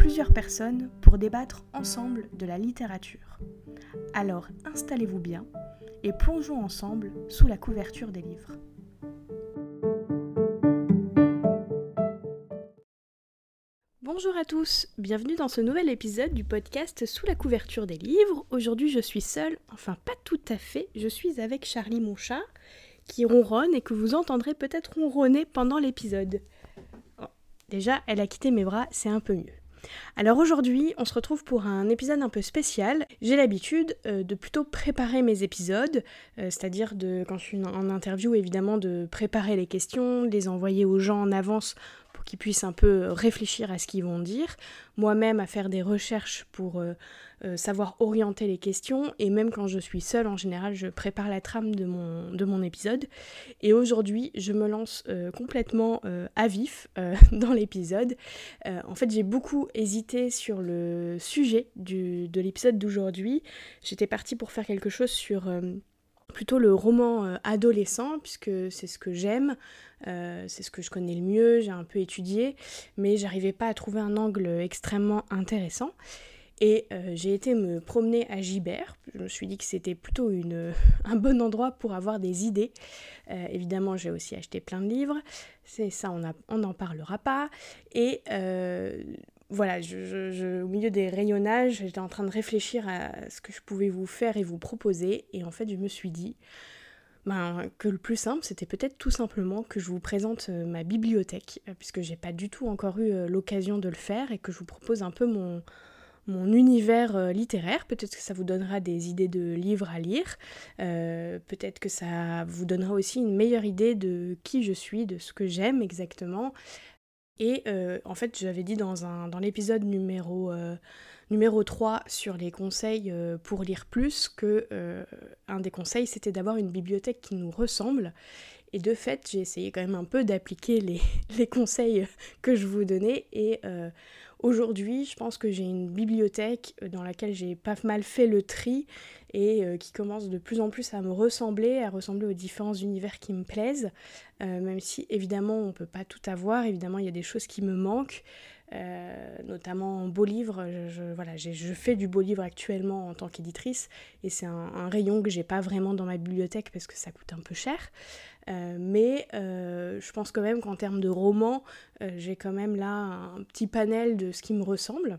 plusieurs personnes pour débattre ensemble de la littérature. Alors installez-vous bien et plongeons ensemble sous la couverture des livres. Bonjour à tous, bienvenue dans ce nouvel épisode du podcast Sous la couverture des livres. Aujourd'hui je suis seule, enfin pas tout à fait, je suis avec Charlie mon chat qui ronronne et que vous entendrez peut-être ronronner pendant l'épisode. Oh, déjà, elle a quitté mes bras, c'est un peu mieux. Alors aujourd'hui, on se retrouve pour un épisode un peu spécial. J'ai l'habitude euh, de plutôt préparer mes épisodes, euh, c'est-à-dire de quand je suis en interview évidemment de préparer les questions, les envoyer aux gens en avance pour qu'ils puissent un peu réfléchir à ce qu'ils vont dire, moi-même à faire des recherches pour euh, euh, savoir orienter les questions, et même quand je suis seule, en général, je prépare la trame de mon, de mon épisode. Et aujourd'hui, je me lance euh, complètement à vif dans l'épisode. en fait, j'ai beaucoup hésité sur le sujet du, de l'épisode d'aujourd'hui. J'étais partie pour faire quelque chose sur plutôt le roman adolescent, puisque c'est ce que j'aime. Euh, c'est ce que je connais le mieux, j'ai un peu étudié, mais j'arrivais pas à trouver un angle extrêmement intéressant. Et euh, j'ai été me promener à Gibert. Je me suis dit que c'était plutôt un bon endroit pour avoir des idées. Euh, évidemment, j'ai aussi acheté plein de livres. C'est ça, on n'en parlera pas. Et voilà, au milieu des rayonnages, j'étais en train de réfléchir à ce que je pouvais vous faire et vous proposer. Et en fait, je me suis dit, ben, que le plus simple, c'était peut-être tout simplement que je vous présente euh, ma bibliothèque, euh, puisque j'ai pas du tout encore eu euh, l'occasion de le faire, et que je vous propose un peu mon, mon univers littéraire. Peut-être que ça vous donnera des idées de livres à lire. Peut-être que ça vous donnera aussi une meilleure idée de qui je suis, de ce que j'aime exactement. Et en fait, j'avais dit dans, dans l'épisode numéro numéro 3 sur les conseils euh, pour lire plus que euh, un des conseils c'était d'avoir une bibliothèque qui nous ressemble. Et de fait, j'ai essayé quand même un peu d'appliquer les, les, conseils que je vous donnais. Et euh, aujourd'hui, je pense que j'ai une bibliothèque dans laquelle j'ai pas mal fait le tri et qui commence de plus en plus à me ressembler, à ressembler aux différents univers qui me plaisent. même si évidemment on peut pas tout avoir, évidemment il y a des choses qui me manquent. Euh, notamment en beau livre. Je, voilà, je fais du beau livre actuellement en tant qu'éditrice et c'est un, rayon que j'ai pas vraiment dans ma bibliothèque parce que ça coûte un peu cher. Euh, mais euh, je pense quand même qu'en termes de romans, j'ai quand même là un petit panel de ce qui me ressemble.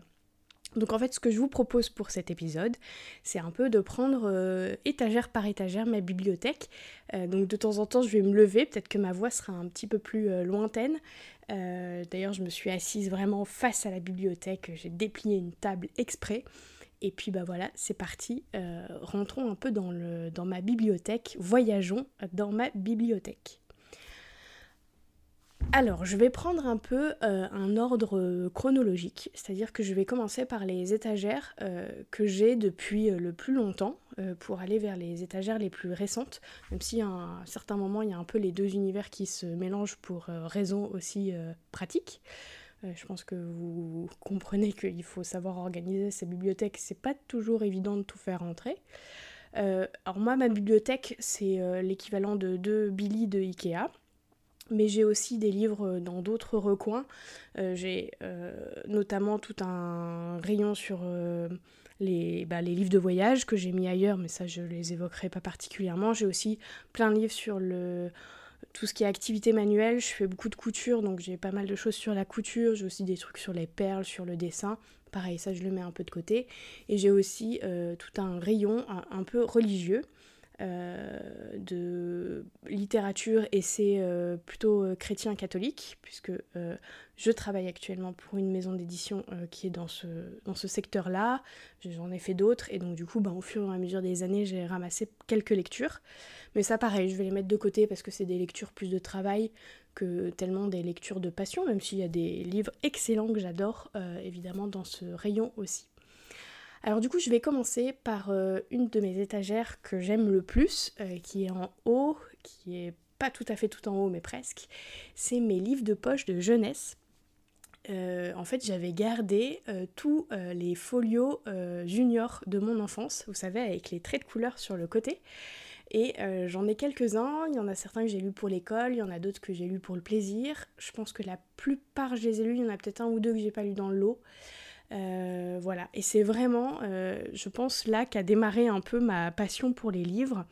Donc en fait, ce que je vous propose pour cet épisode, c'est un peu de prendre euh, étagère par étagère ma bibliothèque. Euh, donc de temps en temps, je vais me lever, peut-être que ma voix sera un petit peu plus euh, lointaine. D'ailleurs, je me suis assise vraiment face à la bibliothèque, j'ai déplié une table exprès. Et puis bah voilà, c'est parti. rentrons un peu dans, le, dans ma bibliothèque, voyageons dans ma bibliothèque. Alors, je vais prendre un peu euh, un ordre euh, chronologique, c'est-à-dire que je vais commencer par les étagères euh, que j'ai depuis le plus longtemps pour aller vers les étagères les plus récentes, même si à un certain moment il y a un peu les deux univers qui se mélangent pour raisons aussi pratiques. je pense que vous comprenez qu'il faut savoir organiser ces bibliothèques, c'est pas toujours évident de tout faire rentrer. alors moi, ma bibliothèque, c'est l'équivalent de deux Billy de Ikea mais j'ai aussi des livres dans d'autres recoins. Euh, j'ai euh, notamment tout un rayon sur euh, les, bah, les, livres de voyage que j'ai mis ailleurs, mais ça je les évoquerai pas particulièrement. J'ai aussi plein de livres sur tout ce qui est activité manuelle. Je fais beaucoup de couture, donc j'ai pas mal de choses sur la couture. J'ai aussi des trucs sur les perles, sur le dessin. Pareil, ça je le mets un peu de côté. Et j'ai aussi tout un rayon un peu religieux. Euh, de littérature et c'est euh, plutôt euh, chrétien catholique puisque je travaille actuellement pour une maison d'édition qui est dans ce, secteur-là. J'en ai fait d'autres et donc du coup ben, au fur et à mesure des années j'ai ramassé quelques lectures. Mais ça pareil, je vais les mettre de côté parce que c'est des lectures plus de travail que tellement des lectures de passion, même s'il y a des livres excellents que j'adore évidemment dans ce rayon aussi. Alors du coup, je vais commencer par euh, une de mes étagères que j'aime le plus, euh, qui est en haut, qui est pas tout à fait tout en haut, mais presque. C'est mes livres de poche de jeunesse. Euh, en fait, j'avais gardé tous les folios juniors de mon enfance, vous savez, avec les traits de couleur sur le côté. Et j'en ai quelques-uns, il y en a certains que j'ai lus pour l'école, il y en a d'autres que j'ai lus pour le plaisir. Je pense que la plupart je les ai lus, il y en a peut-être un ou deux que j'ai pas lus dans le lot. Euh, voilà, et c'est vraiment, euh, je pense, là qu'a démarré un peu ma passion pour les livres.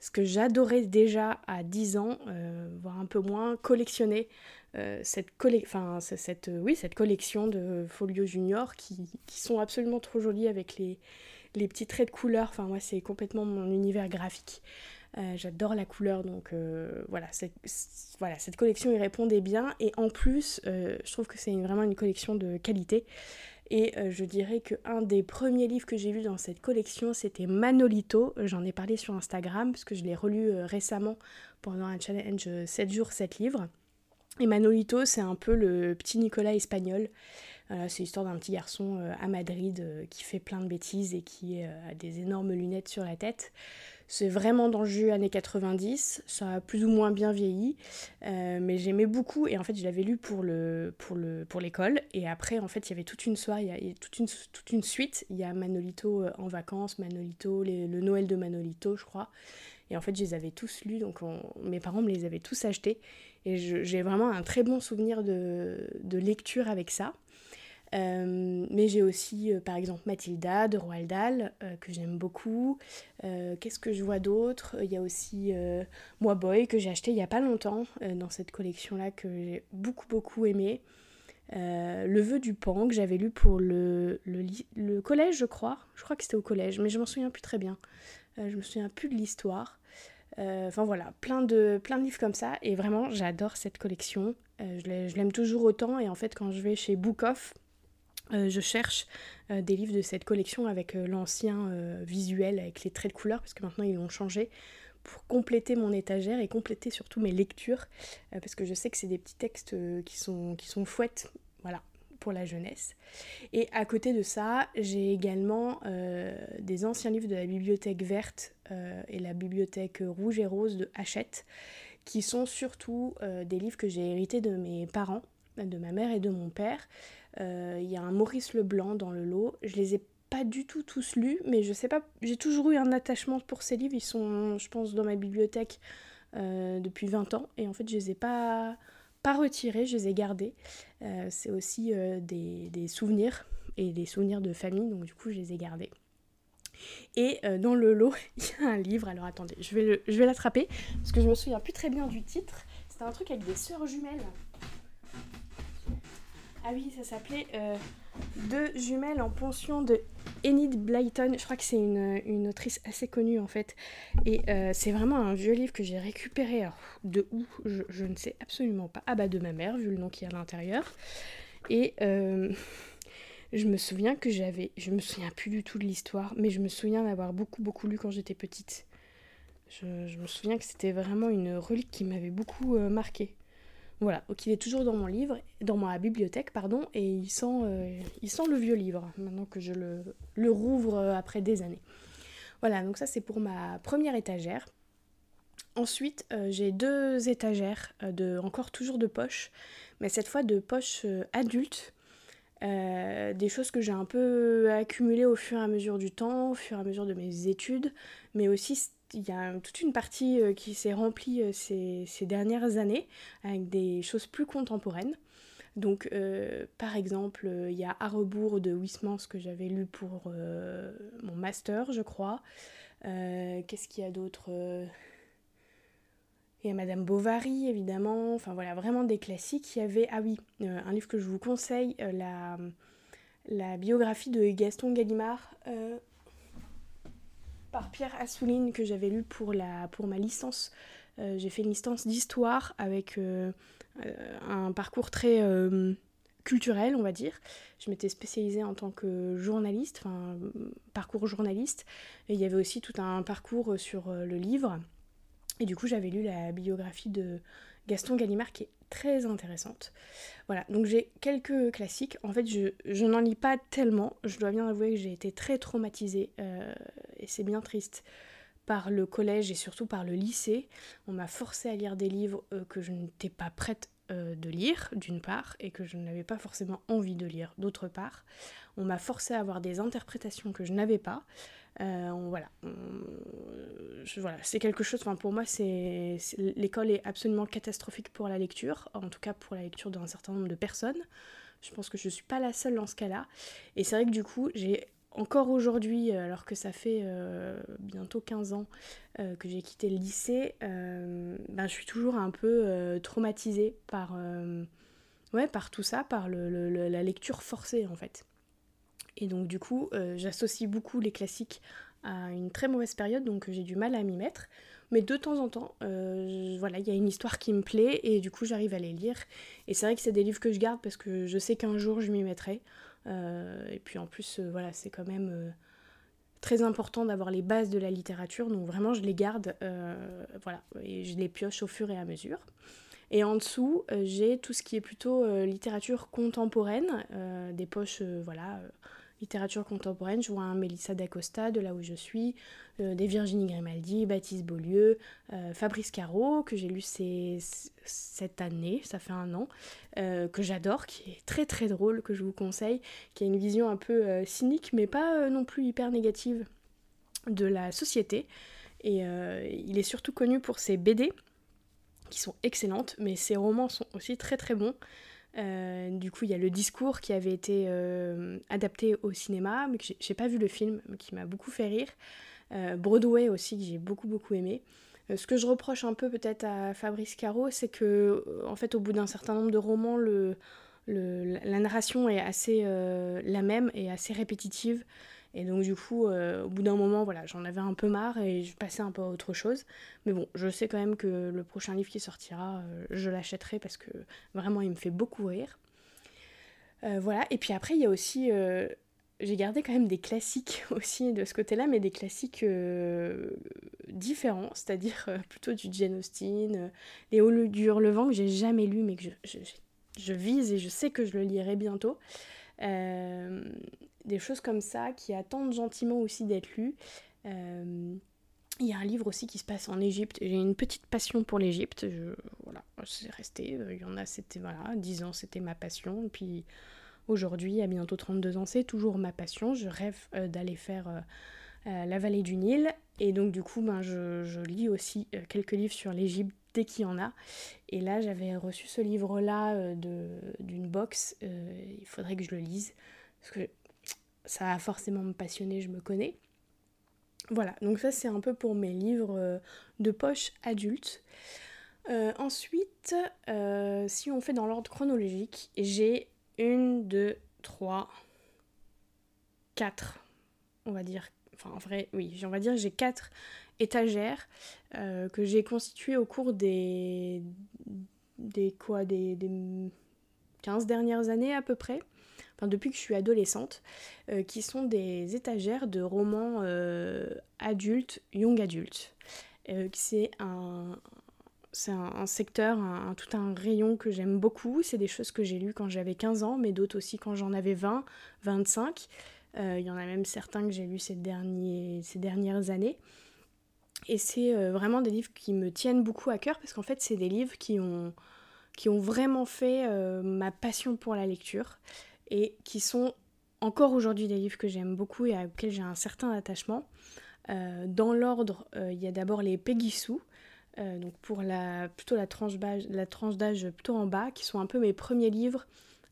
Ce que j'adorais déjà à 10 ans, euh, voire un peu moins, collectionner cette, collection de Folio Junior qui, sont absolument trop jolies avec les, petits traits de couleur. Enfin, moi, c'est complètement mon univers graphique. J'adore la couleur, donc voilà, cette collection y répondait bien. Et en plus, je trouve que c'est vraiment une collection de qualité. Et euh, je dirais qu'un des premiers livres que j'ai lu dans cette collection, c'était Manolito. J'en ai parlé sur Instagram parce que je l'ai relu euh, récemment pendant un challenge 7 jours, 7 livres. Et Manolito, c'est un peu le petit Nicolas espagnol. Euh, c'est l'histoire d'un petit garçon à Madrid qui fait plein de bêtises et qui a des énormes lunettes sur la tête. C'est vraiment dans le jus années 90, ça a plus ou moins bien vieilli, euh, mais j'aimais beaucoup et en fait je l'avais lu pour le pour le pour l'école et après en fait il y avait toute une soirée, toute une toute une suite, il y a Manolito euh, en vacances, Manolito, le Noël de Manolito je crois. Et en fait, je les avais tous lus, donc mes parents me les avaient tous achetés. Et j'ai vraiment un très bon souvenir de, de lecture avec ça. Euh, mais j'ai aussi euh, par exemple Mathilda de Roald Dahl euh, que j'aime beaucoup. Qu'est-ce que je vois d'autre? Il y a aussi Moi Boy que j'ai acheté il n'y a pas longtemps dans cette collection-là que j'ai beaucoup beaucoup aimé. le vœu du pan que j'avais lu pour le, le, le, collège je crois. Je crois que c'était au collège mais je m'en souviens plus très bien. je me souviens plus de l'histoire. Enfin voilà, plein de, plein de livres comme ça et vraiment j'adore cette collection. je l'aime toujours autant et en fait quand je vais chez Book Off, euh, je cherche euh, des livres de cette collection avec euh, l'ancien visuel, avec les traits de couleur, parce que maintenant ils l'ont changé, pour compléter mon étagère et compléter surtout mes lectures, parce que je sais que c'est des petits textes qui, sont, qui sont fouettes, voilà, pour la jeunesse. Et à côté de ça, j'ai également des anciens livres de la bibliothèque verte et la bibliothèque rouge et rose de Hachette, qui sont surtout des livres que j'ai hérités de mes parents, de ma mère et de mon père. Euh, il y a un Maurice Leblanc dans le lot. Je les ai pas du tout tous lus, mais je sais pas, j'ai toujours eu un attachement pour ces livres. Ils sont, je pense, dans ma bibliothèque euh, depuis 20 ans. Et en fait, je les ai pas, pas retirés, je les ai gardés. Euh, c'est aussi des, des, souvenirs et des souvenirs de famille, donc du coup, je les ai gardés. Et dans le lot, il y a un livre. Alors attendez, je vais, l'attraper parce que je me souviens plus très bien du titre. C'était un truc avec des sœurs jumelles. Ah oui, ça s'appelait euh, Deux jumelles en pension de Enid Blyton. Je crois que c'est une, autrice assez connue en fait. Et euh, c'est vraiment un vieux livre que j'ai récupéré. de où je, ne sais absolument pas. Ah bah de ma mère, vu le nom qu'il y a à l'intérieur. Et euh, je me souviens que j'avais. Je me souviens plus du tout de l'histoire, mais je me souviens d'avoir beaucoup beaucoup lu quand j'étais petite. Je, je, me souviens que c'était vraiment une relique qui m'avait beaucoup marqué. Voilà, donc il est toujours dans mon livre, dans ma bibliothèque, pardon, et il sent, euh, il sent le vieux livre, maintenant que je le, rouvre euh, après des années. Voilà, donc ça c'est pour ma première étagère. Ensuite, euh, j'ai deux étagères, de, encore toujours de poches, mais cette fois de poches adultes. des choses que j'ai un peu accumulées au fur et à mesure du temps, au fur et à mesure de mes études, mais aussi il y a toute une partie euh, qui s'est remplie euh, ces, dernières années avec des choses plus contemporaines. Donc, euh, par exemple, il y a À rebours de Wismans que j'avais lu pour mon master, je crois. Qu'est-ce qu'il y a d'autre Il y a Madame Bovary, évidemment. Enfin, voilà, vraiment des classiques. Il y avait, ah oui, un livre que je vous conseille, la, la biographie de Gaston Gallimard par Pierre Assouline que j'avais lu pour, la, pour ma licence. Euh, j'ai fait une licence d'histoire avec euh, euh, un parcours très culturel, on va dire. Je m'étais spécialisée en tant que journaliste, enfin parcours journaliste. Et il y avait aussi tout un parcours sur le livre. Et du coup, j'avais lu la biographie de Gaston Gallimard qui très intéressantes. Voilà, donc j'ai quelques classiques. En fait, je, n'en lis pas tellement. Je dois bien avouer que j'ai été très traumatisée, et c'est bien triste, par le collège et surtout par le lycée. On m'a forcé à lire des livres que je n'étais pas prête euh, de lire, d'une part, et que je n'avais pas forcément envie de lire, d'autre part. On m'a forcé à avoir des interprétations que je n'avais pas. Euh, voilà, c'est quelque chose, pour moi, c'est l'école est absolument catastrophique pour la lecture, en tout cas pour la lecture d'un certain nombre de personnes. Je pense que je ne suis pas la seule dans ce cas-là. Et c'est vrai que du coup, j'ai encore aujourd'hui, alors que ça fait euh, bientôt 15 ans euh, que j'ai quitté le lycée, ben, je suis toujours un peu traumatisée par, ouais, par tout ça, par la lecture forcée en fait. Et donc du coup, j'associe beaucoup les classiques à une très mauvaise période, donc j'ai du mal à m'y mettre. Mais de temps en temps, voilà, il y a une histoire qui me plaît et du coup j'arrive à les lire. Et c'est vrai que c'est des livres que je garde parce que je sais qu'un jour je m'y mettrai. Euh, et puis en plus, euh, voilà, c'est quand même euh, très important d'avoir les bases de la littérature, donc vraiment je les garde, voilà, et je les pioche au fur et à mesure. Et en dessous, j'ai tout ce qui est plutôt littérature contemporaine, des poches, voilà, littérature contemporaine, je vois un Mélissa d'Acosta, de là où je suis, euh, des Virginie Grimaldi, Baptiste Beaulieu, euh, Fabrice Caro, que j'ai lu cette année, ça fait un an, euh, que j'adore, qui est très très drôle, que je vous conseille, qui a une vision un peu cynique, mais pas non plus hyper négative de la société. Et il est surtout connu pour ses BD, qui sont excellentes, mais ses romans sont aussi très très bons. Euh, du coup, il y a le discours qui avait été euh, adapté au cinéma, mais que j'ai pas vu le film, mais qui m'a beaucoup fait rire. Euh, Broadway aussi, que j'ai beaucoup beaucoup aimé. ce que je reproche un peu peut-être à Fabrice Caro, c'est que, en fait, au bout d'un certain nombre de romans, le, la narration est assez la même et assez répétitive. Et donc du coup, euh, au bout d'un moment, voilà, j'en avais un peu marre et je passais un peu à autre chose. Mais bon, je sais quand même que le prochain livre qui sortira, euh, je l'achèterai parce que vraiment, il me fait beaucoup rire. Euh, voilà, et puis après, il y a aussi... j'ai gardé quand même des classiques aussi de ce côté-là, mais des classiques différents, c'est-à-dire plutôt du Jane Austen, Les Hauts du Hurlevent que j'ai jamais lu, mais que je, je, vise et je sais que je le lirai bientôt. Euh, des choses comme ça qui attendent gentiment aussi d'être lues. Euh, il y a un livre aussi qui se passe en Égypte. J'ai une petite passion pour l'Égypte. Voilà, c'est resté. Euh, il y en a, c'était voilà, 10 ans, c'était ma passion. Puis aujourd'hui, à bientôt 32 ans, c'est toujours ma passion. Je rêve d'aller faire la vallée du Nil. Et donc, du coup, ben, je lis aussi quelques livres sur l'Égypte dès qu'il y en a. Et là, j'avais reçu ce livre-là euh, d'une box. Euh, il faudrait que je le lise. Parce que ça va forcément me passionner, je me connais. Voilà, donc ça c'est un peu pour mes livres euh, de poche adultes. ensuite, si on fait dans l'ordre chronologique, j'ai une, deux, trois, quatre, on va dire. Enfin, en vrai, oui, on va dire j'ai quatre étagères euh, que j'ai constituées au cours des, des quoi des, 15 dernières années à peu près, depuis que je suis adolescente, euh, qui sont des étagères de romans euh, adultes, young adultes. c'est un, c'est un, secteur, un, tout un rayon que j'aime beaucoup. C'est des choses que j'ai lues quand j'avais 15 ans, mais d'autres aussi quand j'en avais 20, 25. Il y en a même certains que j'ai lus ces, derniers, ces dernières années. Et c'est euh, vraiment des livres qui me tiennent beaucoup à cœur parce qu'en fait, c'est des livres qui ont, qui ont vraiment fait euh, ma passion pour la lecture et qui sont encore aujourd'hui des livres que j'aime beaucoup et auxquels j'ai un certain attachement. Euh, dans l'ordre, il y a d'abord les Peggy Sue, donc pour la, plutôt la tranche d'âge plutôt en bas, qui sont un peu mes premiers livres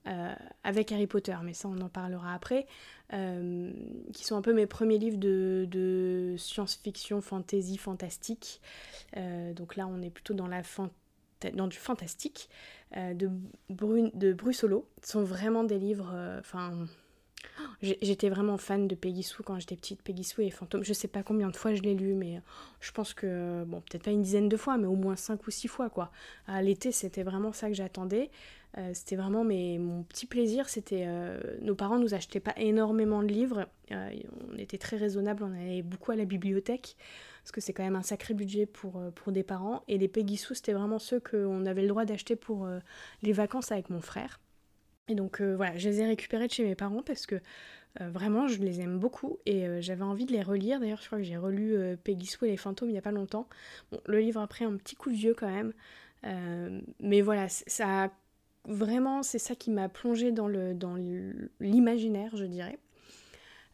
euh, avec Harry Potter, mais ça on en parlera après, euh, qui sont un peu mes premiers livres de, science-fiction, fantasy, fantastique. Euh, donc là on est plutôt dans, la dans du fantastique, de, Brun de Brussolo. Sont vraiment des livres, enfin J'étais vraiment fan de Peggy quand j'étais petite. Peggy et Fantôme. Je sais pas combien de fois je l'ai lu, mais je pense que, bon, peut-être pas une dizaine de fois, mais au moins cinq ou six fois, quoi. À l'été, c'était vraiment ça que j'attendais. Euh, c'était vraiment mais mon petit plaisir. C'était euh, nos parents nous achetaient pas énormément de livres. Euh, on était très raisonnable. On allait beaucoup à la bibliothèque parce que c'est quand même un sacré budget pour, pour des parents. Et les Peggy Sue, c'était vraiment ceux qu'on avait le droit d'acheter pour les vacances avec mon frère. Et donc euh, voilà, je les ai récupérés de chez mes parents parce que euh, vraiment je les aime beaucoup et euh, j'avais envie de les relire. D'ailleurs, je crois que j'ai relu Peggy Sue et les fantômes il n'y a pas longtemps. Le livre après un petit coup de vieux quand même. mais voilà, ça vraiment c'est ça qui m'a plongé dans le dans l'imaginaire, je dirais.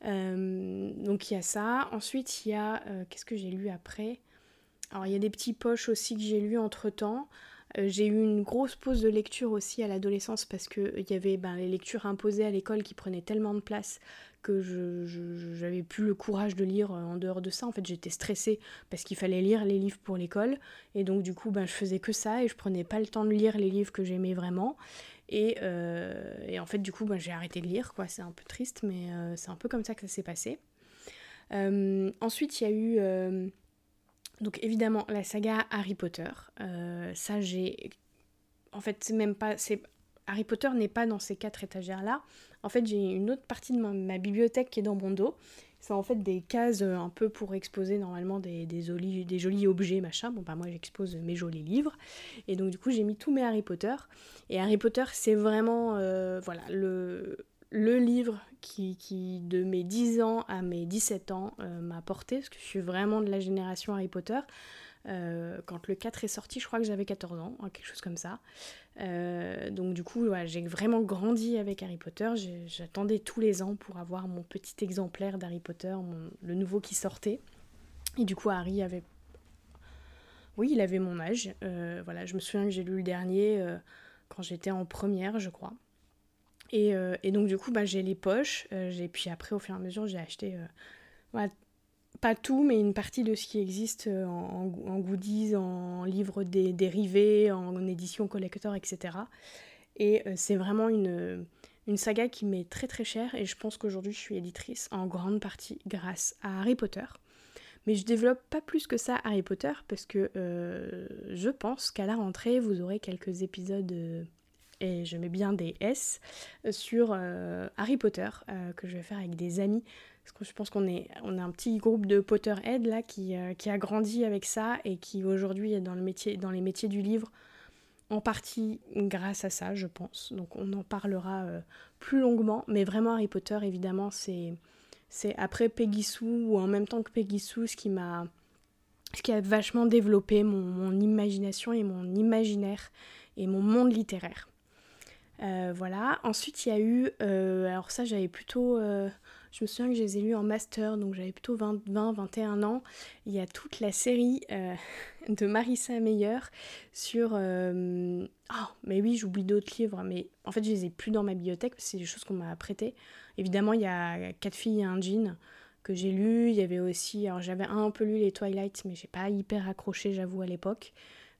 donc il y a ça. Ensuite, il y a qu'est-ce que j'ai lu après? Alors il y a des petits poches aussi que j'ai lu entre temps. Euh, j'ai eu une grosse pause de lecture aussi à l'adolescence parce qu'il euh, y avait ben, les lectures imposées à l'école qui prenaient tellement de place que je plus le courage de lire euh, en dehors de ça. En fait, j'étais stressée parce qu'il fallait lire les livres pour l'école. Et donc, du coup, ben, je faisais que ça et je prenais pas le temps de lire les livres que j'aimais vraiment. Et, en fait, du coup, ben, j'ai arrêté de lire. quoi. C'est un peu triste, mais c'est un peu comme ça que ça s'est passé. ensuite, il y a eu donc évidemment la saga Harry Potter. Euh, ça j'ai... En fait c'est même pas... C'est... Harry Potter n'est pas dans ces quatre étagères là. En fait j'ai une autre partie de ma, bibliothèque qui est dans mon dos. C'est en fait des cases euh, un peu pour exposer normalement des, des, jolis, des jolis objets, machin. Bon, bah moi j'expose mes jolis livres. Et donc du coup j'ai mis tous mes Harry Potter. Et Harry Potter c'est vraiment euh, voilà, le, le livre qui, de mes 10 ans à mes 17 ans, euh, m'a porté, parce que je suis vraiment de la génération Harry Potter. Euh, quand le 4 est sorti, je crois que j'avais 14 ans, hein, quelque chose comme ça. Euh, donc du coup, j'ai vraiment grandi avec Harry Potter. J'attendais tous les ans pour avoir mon petit exemplaire d'Harry Potter, le nouveau qui sortait. Et du coup, Harry avait... Oui, il avait mon âge. voilà, je me souviens que j'ai lu le dernier quand j'étais en première, je crois. Euh, et, donc, du coup, bah, j'ai les poches. Euh, et puis après, au fur et à mesure, j'ai acheté, euh, pas tout, mais une partie de ce qui existe en, goodies, en livres dérivés, en, édition collector, etc. Et c'est vraiment une, une saga qui m'est très très chère. Et je pense qu'aujourd'hui, je suis éditrice en grande partie grâce à Harry Potter. Mais je développe pas plus que ça Harry Potter parce que je pense qu'à la rentrée, vous aurez quelques épisodes et je mets bien des S, euh, sur euh, Harry Potter, euh, que je vais faire avec des amis. Parce que je pense qu'on est, on a un petit groupe de Potterhead là qui, qui a grandi avec ça et qui aujourd'hui est dans, le métier, dans les métiers du livre, en partie grâce à ça, je pense. Donc on en parlera plus longuement. Mais vraiment, Harry Potter, évidemment, c'est, c'est après Peggy Sue ou en même temps que Peggy Sue ce qui m'a ce qui a vachement développé mon imagination et mon imaginaire et mon monde littéraire. Euh, voilà. Ensuite, il y a eu. Euh, alors, ça, j'avais plutôt. Euh, je me souviens que je les ai lus en master, donc j'avais plutôt 20, 20, 21 ans. Il y a toute la série de Marissa Meyer sur. Oh, mais oui, j'oublie d'autres livres, mais en fait, je les ai plus dans ma bibliothèque parce que c'est des choses qu'on m'a prêtées. Évidemment, il y a Quatre filles et un jean que j'ai lu. Il y avait aussi. Alors, j'avais un peu lu les Twilight, mais j'ai pas hyper accroché, j'avoue, à l'époque.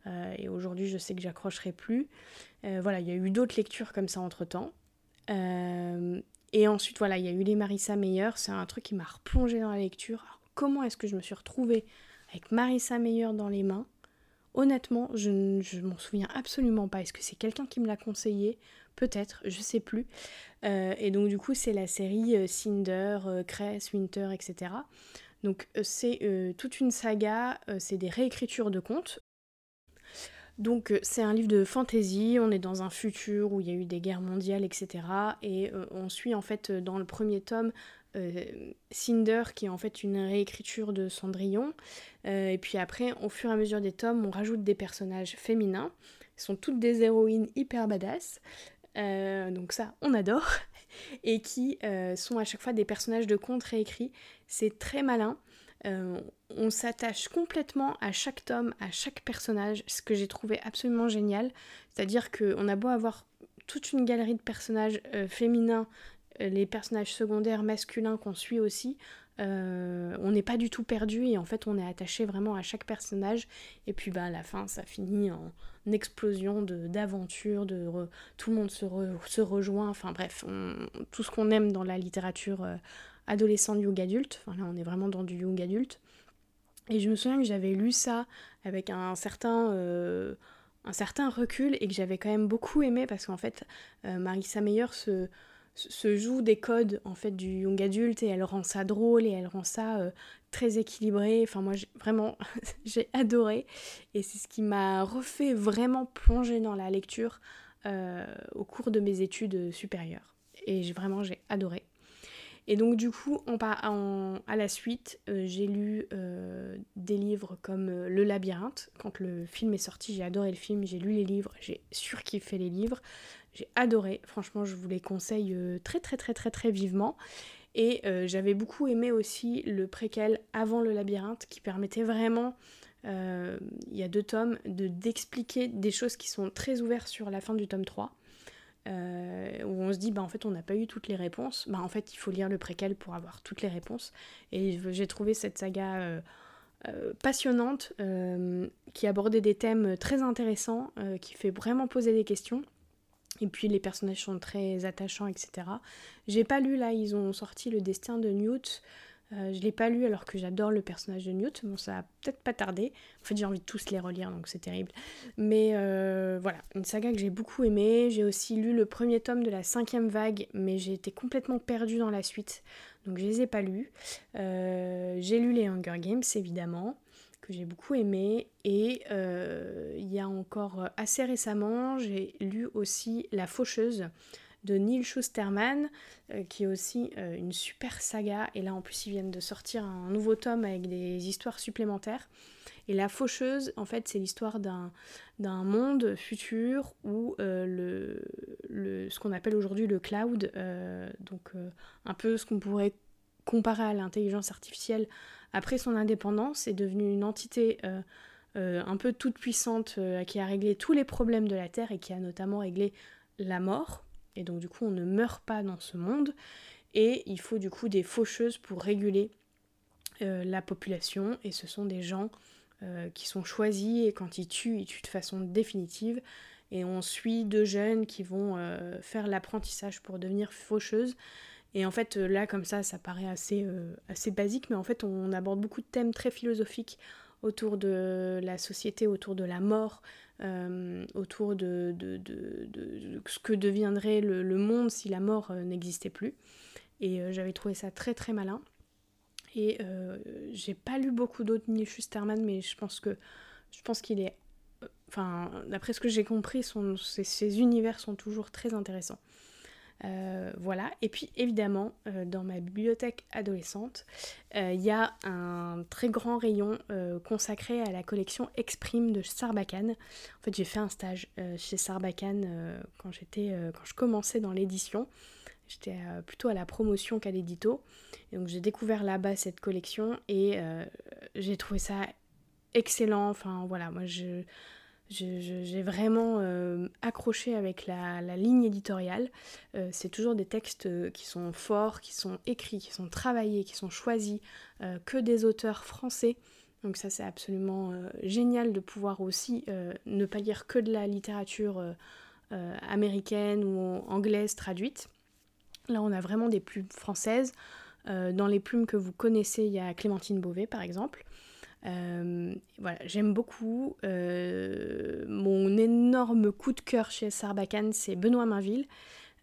Euh, et aujourd'hui, je sais que j'accrocherai plus. Euh, voilà, il y a eu d'autres lectures comme ça entre temps. Euh, et ensuite, voilà, il y a eu les Marissa Meyer. C'est un truc qui m'a replongé dans la lecture. Alors, comment est-ce que je me suis retrouvée avec Marissa Meyer dans les mains? Honnêtement, je ne m'en souviens absolument pas. Est-ce que c'est quelqu'un qui me l'a conseillé? Peut-être, je sais plus. et donc, du coup, c'est la série Cinder, Cress, Winter, etc. Donc, c'est toute une saga, c'est des réécritures de contes. Donc euh, c'est un livre de fantasy, on est dans un futur où il y a eu des guerres mondiales, etc. Et euh, on suit en fait euh, dans le premier tome Cinder qui est en fait une réécriture de Cendrillon. et puis après, au fur et à mesure des tomes, on rajoute des personnages féminins. Ils sont toutes des héroïnes hyper badass. donc ça, on adore. Et qui sont à chaque fois des personnages de contes réécrits. C'est très malin. Euh, on s'attache complètement à chaque tome, à chaque personnage, ce que j'ai trouvé absolument génial. C'est-à-dire qu'on a beau avoir toute une galerie de personnages euh, féminins les personnages secondaires masculins qu'on suit aussi, on n'est pas du tout perdu et en fait on est attaché vraiment à chaque personnage et puis bah à la fin ça finit en explosion d'aventure, de, tout le monde se, se rejoint, enfin bref, tout ce qu'on aime dans la littérature adolescent young adulte, enfin là on est vraiment dans du young adulte. Et je me souviens que j'avais lu ça avec un certain, euh, un certain recul et que j'avais quand même beaucoup aimé parce qu'en fait, euh, Marissa Meyer se, se, joue des codes en fait du young adulte et elle rend ça drôle et elle rend ça euh, très équilibré. Enfin moi vraiment j'ai adoré et c'est ce qui m'a refait vraiment plonger dans la lecture au cours de mes études supérieures. Et vraiment j'ai adoré. Et donc du coup, à la suite, euh, j'ai lu euh, des livres comme euh, Le Labyrinthe. Quand le film est sorti, j'ai adoré le film, j'ai lu les livres, j'ai surkiffé les livres. J'ai adoré, franchement, je vous les conseille très très très très très vivement. Et j'avais beaucoup aimé aussi le préquel avant le labyrinthe qui permettait vraiment, il y a deux tomes, de d'expliquer des choses qui sont très ouvertes sur la fin du tome 3. Euh, où on se dit bah en fait on n'a pas eu toutes les réponses, bah en fait il faut lire le préquel pour avoir toutes les réponses. Et j'ai trouvé cette saga euh, euh, passionnante, qui abordait des thèmes très intéressants, qui fait vraiment poser des questions. Et puis les personnages sont très attachants, etc. J'ai pas lu là, ils ont sorti le destin de Newt. Euh, je l'ai pas lu alors que j'adore le personnage de Newt. Bon, ça a peut-être pas tardé. En fait, j'ai envie de tous les relire, donc c'est terrible. Mais euh, voilà, une saga que j'ai beaucoup aimée. J'ai aussi lu le premier tome de la cinquième vague, mais j'ai été complètement perdue dans la suite, donc je les ai pas lus. Euh, j'ai lu les Hunger Games, évidemment, que j'ai beaucoup aimé. Et il y a encore assez récemment, j'ai lu aussi La Faucheuse de Neil Schusterman, euh, qui est aussi euh, une super saga. Et là, en plus, ils viennent de sortir un nouveau tome avec des histoires supplémentaires. Et La Faucheuse, en fait, c'est l'histoire d'un, monde futur où euh, ce qu'on appelle aujourd'hui le cloud, donc un peu ce qu'on pourrait comparer à l'intelligence artificielle après son indépendance, est devenu une entité un peu toute puissante qui a réglé tous les problèmes de la Terre et qui a notamment réglé la mort et donc du coup on ne meurt pas dans ce monde. Et il faut du coup des faucheuses pour réguler euh, la population. Et ce sont des gens euh, qui sont choisis. Et quand ils tuent, ils tuent de façon définitive. Et on suit deux jeunes qui vont euh, faire l'apprentissage pour devenir faucheuses. Et en fait là comme ça ça paraît assez, assez basique. Mais en fait on aborde beaucoup de thèmes très philosophiques autour de la société, autour de la mort, euh, autour de, ce que deviendrait le, monde si la mort euh, n'existait plus. Et euh, j'avais trouvé ça très très malin. Et j'ai pas lu beaucoup d'autres Neil Schusterman, mais je pense que je pense qu'il est. Enfin, d'après ce que j'ai compris, son, ses, univers sont toujours très intéressants. Euh, voilà, et puis évidemment, euh, dans ma bibliothèque adolescente, euh, il y a un très grand rayon consacré à la collection Exprime de Sarbacane. En fait, j'ai fait un stage chez Sarbacane quand, j'étais, quand je commençais dans l'édition. J'étais plutôt à la promotion qu'à l'édito. Donc j'ai découvert là-bas cette collection et j'ai trouvé ça excellent. Enfin voilà, moi je j'ai vraiment euh, accroché avec la, ligne éditoriale. Euh, c'est toujours des textes euh, qui sont forts, qui sont écrits, qui sont travaillés, qui sont choisis, que des auteurs français. Donc ça c'est absolument génial de pouvoir aussi ne pas lire que de la littérature américaine ou anglaise traduite. Là on a vraiment des plumes françaises. dans les plumes que vous connaissez, il y a Clémentine Beauvais par exemple. Euh, voilà, j'aime beaucoup. Euh, mon énorme coup de cœur chez Sarbacane, c'est Benoît Mainville,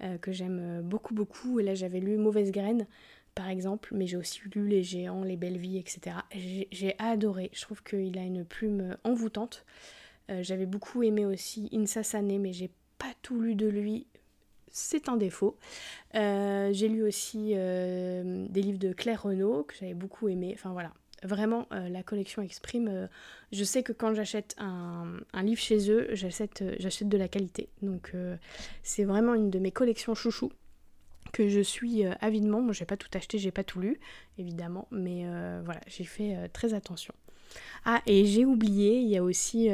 euh, que j'aime beaucoup, beaucoup. Et là, j'avais lu Mauvaise Graine, par exemple, mais j'ai aussi lu Les Géants, Les Belles Vies, etc. J'ai adoré. Je trouve qu'il a une plume envoûtante. j'avais beaucoup aimé aussi Insa Sané, mais j'ai pas tout lu de lui. C'est un défaut. j'ai lu aussi des livres de Claire Renaud que j'avais beaucoup aimé. Enfin voilà, Vraiment, euh, la collection Exprime, euh, je sais que quand j'achète un, livre chez eux, j'achète, euh, j'achète de la qualité. Donc c'est vraiment une de mes collections chouchou que je suis avidement. Moi, j'ai pas tout acheté, j'ai pas tout lu, évidemment, mais voilà, j'ai fait très attention. Ah, et j'ai oublié, il y a aussi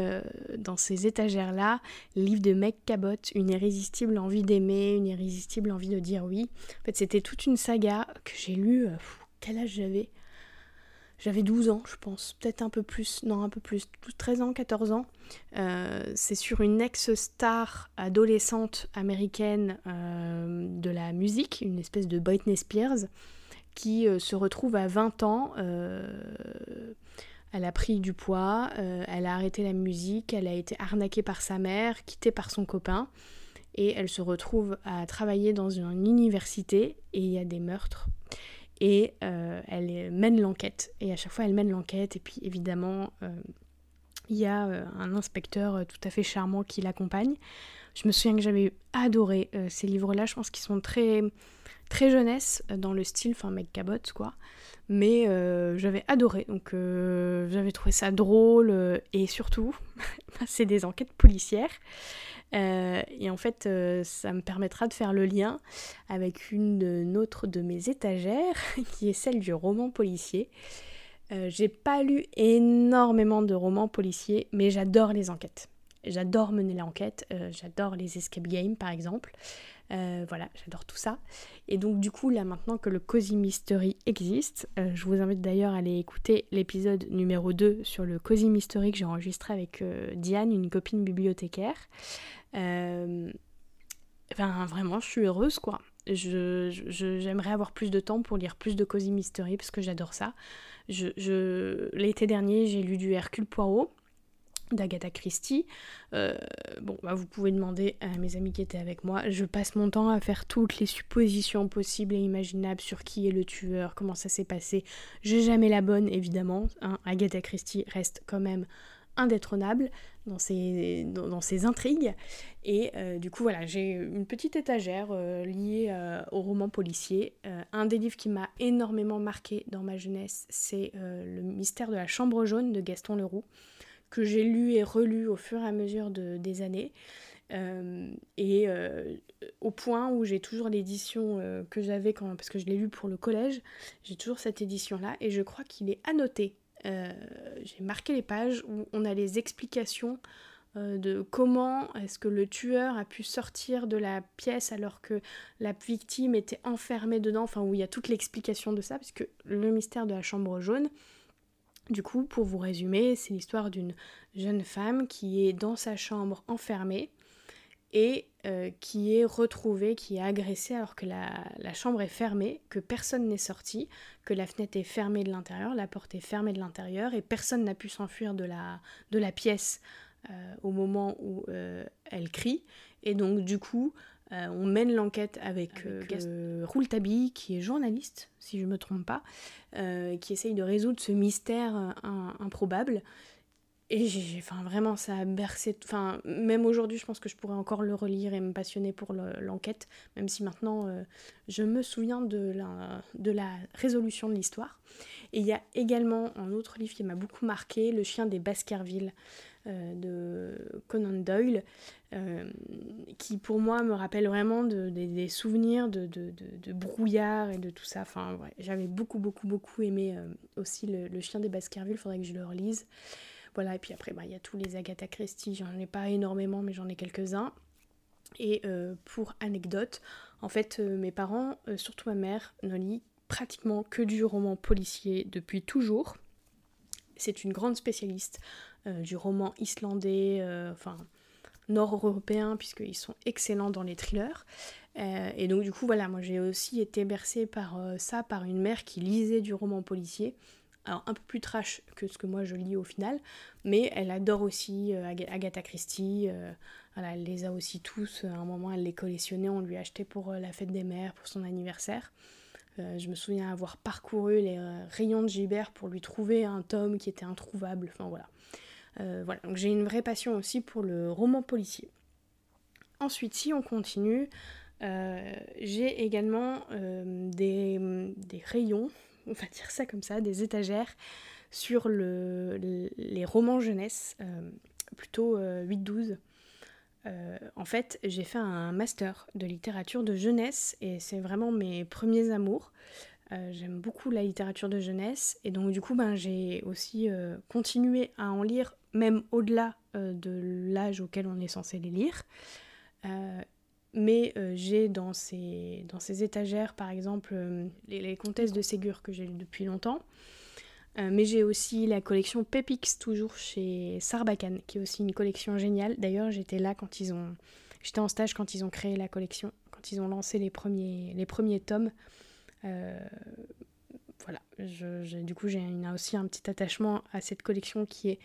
dans ces étagères-là, livre de Meg Cabot, Une irrésistible envie d'aimer, une irrésistible envie de dire oui. En fait, c'était toute une saga que j'ai lue. Quel âge j'avais? J'avais 12 ans, je pense. Peut-être un peu plus. Non, un peu plus. 13 ans, 14 ans. Euh, c'est sur une ex-star adolescente américaine de la musique, une espèce de Britney Spears, qui se retrouve à 20 ans elle a pris du poids, euh, elle a arrêté la musique, elle a été arnaquée par sa mère, quittée par son copain, et elle se retrouve à travailler dans une université et il y a des meurtres. Et euh, elle mène l'enquête. Et à chaque fois, elle mène l'enquête. Et puis, évidemment, euh, il y a un inspecteur tout à fait charmant qui l'accompagne. Je me souviens que j'avais adoré ces livres-là. Je pense qu'ils sont très, très jeunesse dans le style, enfin, mec cabot, quoi mais euh, j'avais adoré, donc euh, j'avais trouvé ça drôle euh, et surtout, c'est des enquêtes policières. Et en fait, ça me permettra de faire le lien avec une autre de mes étagères, qui est celle du roman policier. J'ai pas lu énormément de romans policiers, mais j'adore les enquêtes. J'adore mener l'enquête, j'adore les escape games par exemple. Euh, voilà, j'adore tout ça. Et donc du coup, là maintenant que le Cozy Mystery existe, euh, je vous invite d'ailleurs à aller écouter l'épisode numéro 2 sur le Cozy Mystery que j'ai enregistré avec euh, Diane, une copine bibliothécaire. enfin, vraiment, je suis heureuse quoi. J'aimerais avoir plus de temps pour lire plus de Cozy Mystery parce que j'adore ça. Je, L'été dernier, j'ai lu du Hercule Poirot d'Agatha Christie. Euh, bah, vous pouvez demander à mes amis qui étaient avec moi. Je passe mon temps à faire toutes les suppositions possibles et imaginables sur qui est le tueur, comment ça s'est passé. J'ai jamais la bonne, évidemment. Hein. Agatha Christie reste quand même indétrônable dans ses, dans, ses intrigues. Et euh, du coup, voilà, j'ai une petite étagère euh, liée au roman policier. un des livres qui m'a énormément marqué dans ma jeunesse, c'est Le mystère de la chambre jaune de Gaston Leroux que j'ai lu et relu au fur et à mesure de, des années. Euh, et euh, au point où j'ai toujours l'édition euh, que j'avais quand parce que je l'ai lu pour le collège, j'ai toujours cette édition là et je crois qu'il est annoté. j'ai marqué les pages où on a les explications de comment est-ce que le tueur a pu sortir de la pièce alors que la victime était enfermée dedans, enfin où il y a toute l'explication de ça, puisque le mystère de la chambre jaune, du coup, pour vous résumer, c'est l'histoire d'une jeune femme qui est dans sa chambre enfermée et euh, qui est retrouvée, qui est agressée alors que la, chambre est fermée, que personne n'est sorti, que la fenêtre est fermée de l'intérieur, la porte est fermée de l'intérieur et personne n'a pu s'enfuir de la, pièce euh, au moment où euh, elle crie. Et donc du coup, euh, on mène l'enquête avec, avec euh, euh qui est journaliste, si je ne me trompe pas, euh, qui essaye de résoudre ce mystère improbable. Et j'ai, enfin, vraiment, ça a bercé. Enfin, même aujourd'hui, je pense que je pourrais encore le relire et me passionner pour l'enquête, même si maintenant, je me souviens de la, de la résolution de l'histoire. Et il y a également un autre livre qui m'a beaucoup marqué, Le chien des Baskerville. Euh, de Conan Doyle, euh, qui pour moi me rappelle vraiment des souvenirs de, brouillard et de tout ça. Enfin, j'avais beaucoup, beaucoup, beaucoup aimé euh, aussi le, Chien des Baskerville, il faudrait que je le relise. Voilà, et puis après, bah, il y a tous les Agatha Christie, j'en ai pas énormément, mais j'en ai quelques-uns. Et pour anecdote, en fait, mes parents, surtout ma mère, ne lit pratiquement que du roman policier depuis toujours. C'est une grande spécialiste euh, du roman islandais, euh, enfin nord-européen, puisqu'ils sont excellents dans les thrillers. Euh, et donc du coup, voilà, moi j'ai aussi été bercée par ça, par une mère qui lisait du roman policier. Alors un peu plus trash que ce que moi je lis au final, mais elle adore aussi Agatha Christie. voilà, elle les a aussi tous. À un moment, elle les collectionnait, on lui achetait pour la fête des mères, pour son anniversaire. Je me souviens avoir parcouru les rayons de Gibert pour lui trouver un tome qui était introuvable. Enfin voilà. Euh, j'ai une vraie passion aussi pour le roman policier. Ensuite, si on continue, euh, j'ai également euh, des, rayons, on va dire ça comme ça, des étagères sur les romans jeunesse, plutôt 8-12. En fait, j'ai fait un master de littérature de jeunesse et c'est vraiment mes premiers amours. j'aime beaucoup la littérature de jeunesse et donc du coup ben, j'ai aussi continué à en lire même au-delà de l'âge auquel on est censé les lire. mais j'ai dans ces, dans ces étagères par exemple les, les, comtesses de Ségur que j'ai lu depuis longtemps. Mais j'ai aussi la collection Pepix, toujours chez Sarbacane, qui est aussi une collection géniale. D'ailleurs, j'étais là quand ils ont. J'étais en stage quand ils ont créé la collection quand ils ont lancé les premiers, les premiers tomes. Euh, voilà, je, du coup j'ai aussi un petit attachement à cette collection qui est,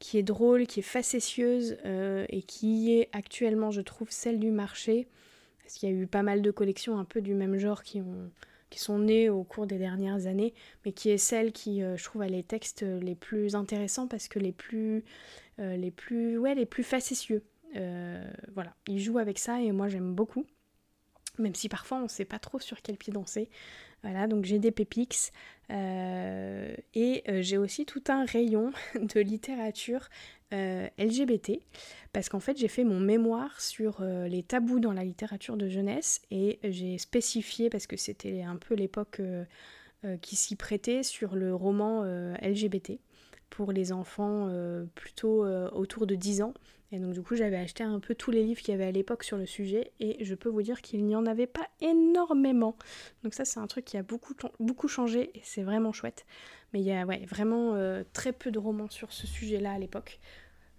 qui est drôle, qui est facétieuse euh, et qui est actuellement, je trouve, celle du marché. Parce qu'il y a eu pas mal de collections un peu du même genre qui, ont, qui sont nées au cours des dernières années, mais qui est celle qui, euh, je trouve, a les textes les plus intéressants parce que les plus, les plus, ouais, les plus facétieux. voilà, ils jouent avec ça et moi j'aime beaucoup même si parfois on ne sait pas trop sur quel pied danser. Voilà, donc j'ai des pépix euh, et euh, j'ai aussi tout un rayon de littérature euh, LGBT parce qu'en fait j'ai fait mon mémoire sur les tabous dans la littérature de jeunesse et j'ai spécifié parce que c'était un peu l'époque qui s'y prêtait sur le roman LGBT pour les enfants plutôt autour de 10 ans et donc du coup j'avais acheté un peu tous les livres qu'il y avait à l'époque sur le sujet et je peux vous dire qu'il n'y en avait pas énormément. Donc ça c'est un truc qui a beaucoup, beaucoup changé et c'est vraiment chouette. Mais il y a ouais, vraiment euh, très peu de romans sur ce sujet-là à l'époque.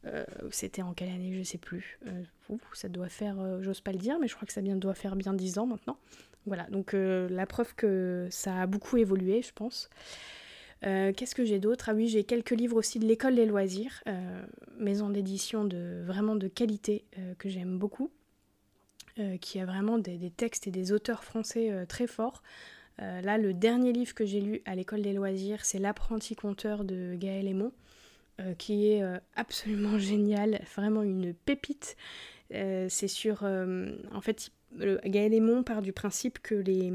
Euh, c'était en quelle année je sais plus. Euh, ça doit faire, j'ose pas le dire, mais je crois que ça doit faire bien 10 ans maintenant. Voilà, donc la preuve que ça a beaucoup évolué je pense. Euh, qu'est-ce que j'ai d'autre? Ah oui, j'ai quelques livres aussi de l'école des loisirs, euh, maison d'édition de vraiment de qualité euh, que j'aime beaucoup, qui a vraiment des, textes et des auteurs français très forts. là, le dernier livre que j'ai lu à l'école des loisirs, c'est L'apprenti conteur de Gaël Aymon, qui est absolument génial, vraiment une pépite. c'est sur, en fait, Gaël Aymon part du principe que les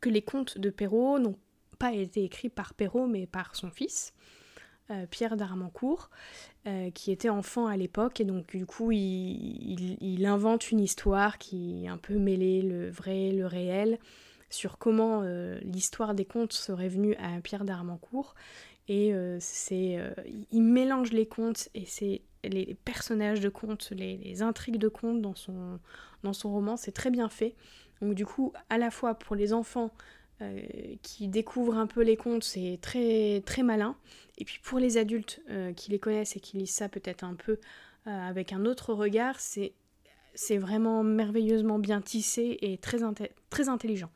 que les contes de Perrault n'ont pas été écrit par Perrault, mais par son fils, euh, Pierre d'Armancourt, euh, qui était enfant à l'époque, et donc du coup il, invente une histoire qui est un peu mêlée le vrai, le réel, sur comment euh, l'histoire des contes serait venue à Pierre d'Armancourt, et c'est, il mélange les contes et c'est les personnages de contes, les, intrigues de contes dans son, dans son roman, c'est très bien fait. Donc du coup, à la fois pour les enfants, euh, qui découvrent un peu les contes, c'est très, très malin. Et puis pour les adultes euh, qui les connaissent et qui lisent ça peut-être un peu euh, avec un autre regard, c'est, c'est vraiment merveilleusement bien tissé et très, très intelligent.